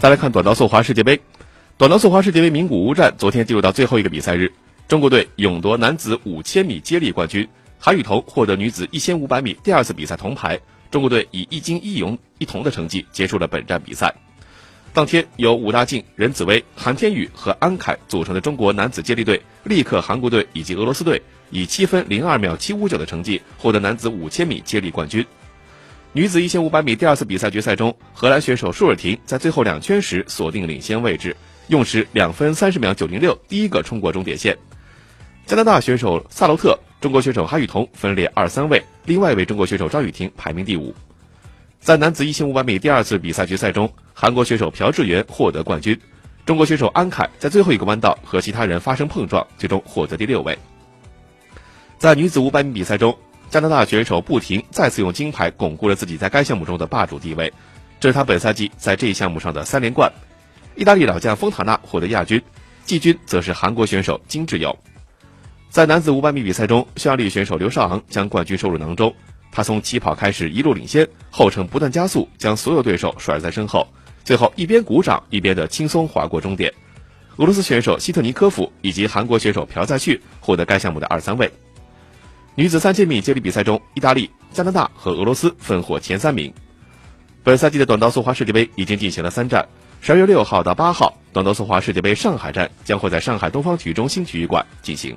再来看短道速滑世界杯，短道速滑世界杯名古屋站昨天进入到最后一个比赛日，中国队勇夺男子五千米接力冠军，韩雨桐获得女子一千五百米第二次比赛铜牌，中国队以一金一银一铜的成绩结束了本站比赛。当天，由武大靖、任子威、韩天宇和安凯组成的中国男子接力队，力克韩国队以及俄罗斯队，以七分零二秒七五九的成绩获得男子五千米接力冠军。女子一千五百米第二次比赛决赛中，荷兰选手舒尔廷在最后两圈时锁定领先位置，用时两分三十秒九零六，第一个冲过终点线。加拿大选手萨洛特、中国选手哈雨桐分列二三位，另外一位中国选手张雨婷排名第五。在男子一千五百米第二次比赛决赛中，韩国选手朴智元获得冠军，中国选手安凯在最后一个弯道和其他人发生碰撞，最终获得第六位。在女子五百米比赛中。加拿大选手不停再次用金牌巩固了自己在该项目中的霸主地位，这是他本赛季在这一项目上的三连冠。意大利老将丰塔纳获得亚军，季军则是韩国选手金智友。在男子500米比赛中，匈牙利选手刘少昂将冠军收入囊中。他从起跑开始一路领先，后程不断加速，将所有对手甩在身后，最后一边鼓掌一边的轻松划过终点。俄罗斯选手希特尼科夫以及韩国选手朴在旭获得该项目的二三位。女子三千米接力比赛中，意大利、加拿大和俄罗斯分获前三名。本赛季的短道速滑世界杯已经进行了三站，十二月六号到八号，短道速滑世界杯上海站将会在上海东方体育中心体育馆进行。